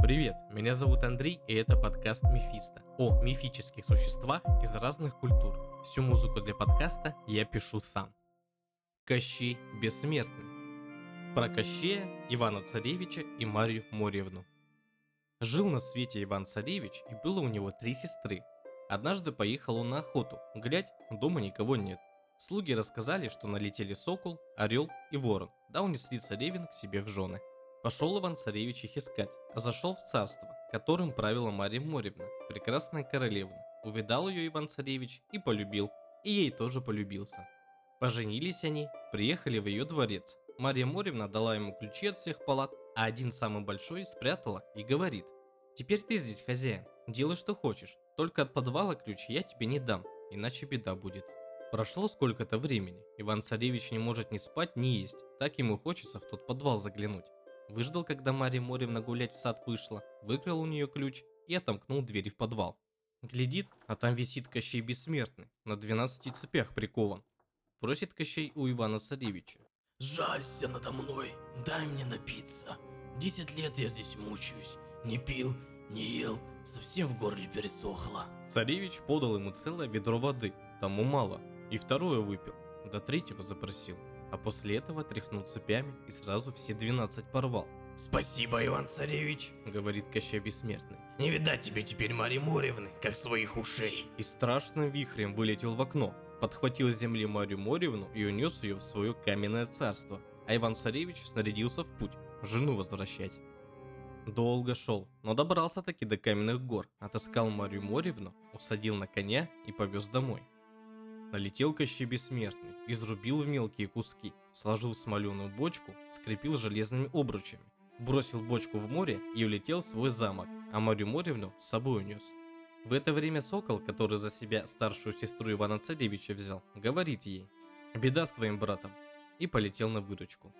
Привет, меня зовут Андрей, и это подкаст Мефисто о мифических существах из разных культур. Всю музыку для подкаста я пишу сам. Кощей Бессмертный. Про Кощея, Ивана Царевича и Марию Моревну. Жил на свете Иван Царевич, и было у него три сестры. Однажды поехал он на охоту, глядь, дома никого нет. Слуги рассказали, что налетели сокол, орел и ворон, да унесли царевин к себе в жены. Пошел Иван-царевич их искать, а зашел в царство, которым правила Марья Моревна, прекрасная королевна. Увидал ее Иван-царевич и полюбил, и ей тоже полюбился. Поженились они, приехали в ее дворец. Марья Моревна дала ему ключи от всех палат, а один самый большой спрятала и говорит, «Теперь ты здесь хозяин, делай что хочешь, только от подвала ключ я тебе не дам, иначе беда будет». Прошло сколько-то времени, Иван-царевич не может ни спать, ни есть, так ему хочется в тот подвал заглянуть. Выждал, когда Марья Моревна гулять в сад вышла, выкрал у нее ключ и отомкнул двери в подвал. Глядит, а там висит Кощей Бессмертный, на 12 цепях прикован. Просит Кощей у Ивана Царевича. Жалься надо мной, дай мне напиться. Десять лет я здесь мучаюсь, не пил, не ел, совсем в горле пересохло. Царевич подал ему целое ведро воды, тому мало, и второе выпил, до третьего запросил а после этого тряхнул цепями и сразу все 12 порвал. «Спасибо, Иван-Царевич», — говорит Кощей Бессмертный. «Не видать тебе теперь Марьи Моревны, как своих ушей». И страшным вихрем вылетел в окно, подхватил с земли Марию Моревну и унес ее в свое каменное царство. А Иван-Царевич снарядился в путь, жену возвращать. Долго шел, но добрался таки до каменных гор, отыскал Марию Моревну, усадил на коня и повез домой. Налетел Кощей Бессмертный, изрубил в мелкие куски, сложил смоленую бочку, скрепил железными обручами, бросил бочку в море и улетел в свой замок, а Марию Моревну с собой унес. В это время Сокол, который за себя старшую сестру Ивана Царевича взял, говорит ей «Беда с твоим братом» и полетел на выручку.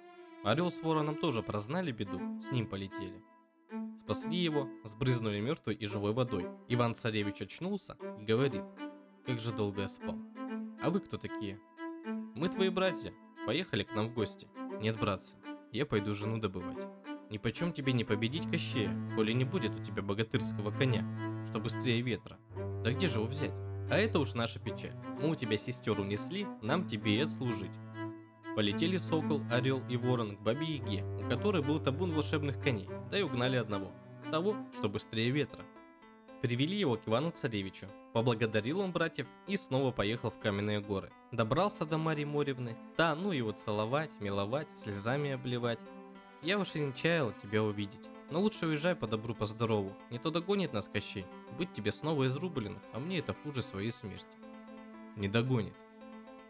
Орел с вороном тоже прознали беду, с ним полетели. Спасли его, сбрызнули мертвой и живой водой. Иван Царевич очнулся и говорит, как же долго я спал. А вы кто такие? Мы твои братья. Поехали к нам в гости. Нет, братцы, я пойду жену добывать. Ни почем тебе не победить Кощея, коли не будет у тебя богатырского коня, что быстрее ветра. Да где же его взять? А это уж наша печаль. Мы у тебя сестер унесли, нам тебе и отслужить. Полетели сокол, орел и ворон к бабе Яге, у которой был табун волшебных коней, да и угнали одного, того, что быстрее ветра. Привели его к Ивану Царевичу. Поблагодарил он братьев и снова поехал в Каменные горы. Добрался до Марии Моревны. Да, ну его целовать, миловать, слезами обливать. Я уж и не чаяла тебя увидеть. Но лучше уезжай по добру, по здорову. Не то догонит нас Кощей. Быть тебе снова изрублено, а мне это хуже своей смерти. Не догонит.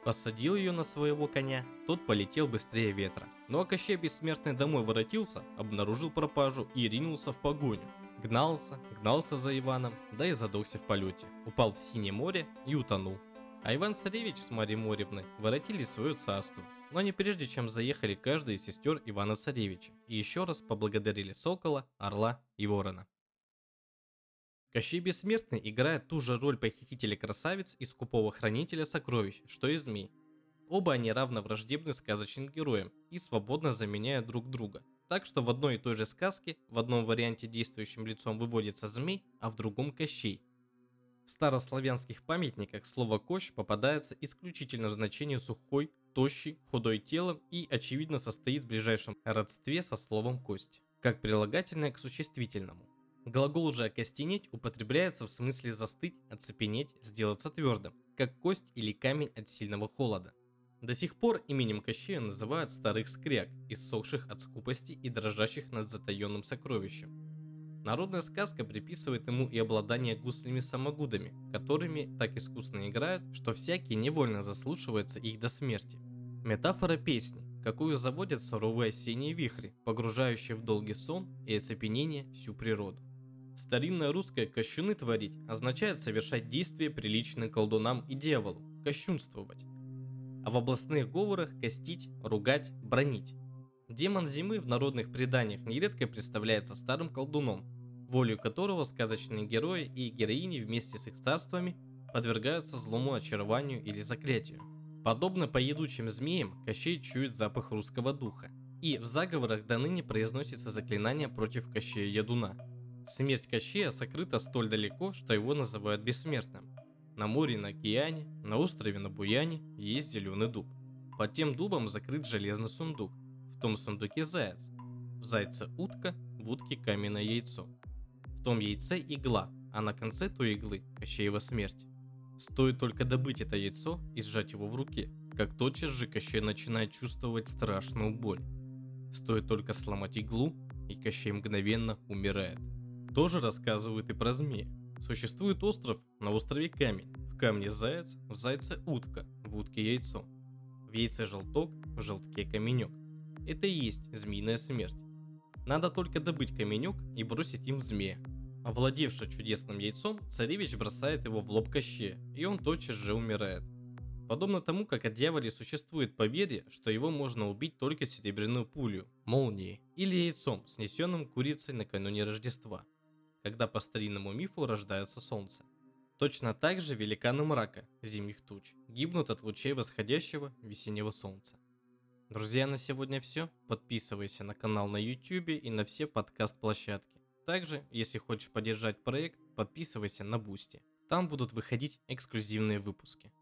Посадил ее на своего коня, тот полетел быстрее ветра. Ну а Кощей Бессмертный домой воротился, обнаружил пропажу и ринулся в погоню. Гнался, гнался за Иваном, да и задохся в полете. Упал в синее море и утонул. А Иван-Царевич с Марьей Моревной воротились в свое царство, но не прежде чем заехали каждый из сестер Ивана-Царевича и еще раз поблагодарили Сокола, Орла и Ворона. Кощей Бессмертный играет ту же роль похитителя красавиц и скупого хранителя сокровищ, что и змей. Оба они равно враждебны сказочным героям и свободно заменяют друг друга – так что в одной и той же сказке в одном варианте действующим лицом выводится змей, а в другом Кощей. В старославянских памятниках слово «кощ» попадается исключительно в значении сухой, тощий, худой телом и, очевидно, состоит в ближайшем родстве со словом «кость», как прилагательное к существительному. Глагол же «окостенеть» употребляется в смысле застыть, оцепенеть, сделаться твердым, как кость или камень от сильного холода. До сих пор именем Кощея называют старых скряг, иссохших от скупости и дрожащих над затаенным сокровищем. Народная сказка приписывает ему и обладание гуслями-самогудами, которыми так искусно играют, что всякий невольно заслушивается их до смерти. Метафора песни, какую заводят суровые осенние вихри, погружающие в долгий сон и оцепенение всю природу. Старинное русское «кощуны творить» означает совершать действия, приличные колдунам и дьяволу, кощунствовать а в областных говорах костить, ругать, бронить. Демон зимы в народных преданиях нередко представляется старым колдуном, волю которого сказочные герои и героини вместе с их царствами подвергаются злому очарованию или заклятию. Подобно поедучим змеям, Кощей чует запах русского духа, и в заговорах до ныне произносится заклинание против Кощея Ядуна. Смерть Кощея сокрыта столь далеко, что его называют бессмертным. На море на океане, на острове на Буяне есть зеленый дуб. Под тем дубом закрыт железный сундук. В том сундуке заяц. В зайце утка, в утке каменное яйцо. В том яйце игла, а на конце той иглы Кощеева смерть. Стоит только добыть это яйцо и сжать его в руке, как тотчас же Кощей начинает чувствовать страшную боль. Стоит только сломать иглу, и Кощей мгновенно умирает. Тоже рассказывают и про змея. Существует остров, на острове камень. В камне заяц, в зайце утка, в утке яйцо. В яйце желток, в желтке каменек. Это и есть змеиная смерть. Надо только добыть каменек и бросить им в змея. Овладевший чудесным яйцом, царевич бросает его в лоб Кощея, и он тотчас же умирает. Подобно тому, как от дьяволе существует поверье, что его можно убить только серебряную пулю, молнией или яйцом, снесенным курицей накануне Рождества, когда по старинному мифу рождается солнце. Точно так же великаны мрака, зимних туч, гибнут от лучей восходящего весеннего солнца. Друзья, на сегодня все. Подписывайся на канал на YouTube и на все подкаст-площадки. Также, если хочешь поддержать проект, подписывайся на Boosty. Там будут выходить эксклюзивные выпуски.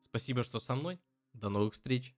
Спасибо, что со мной. До новых встреч.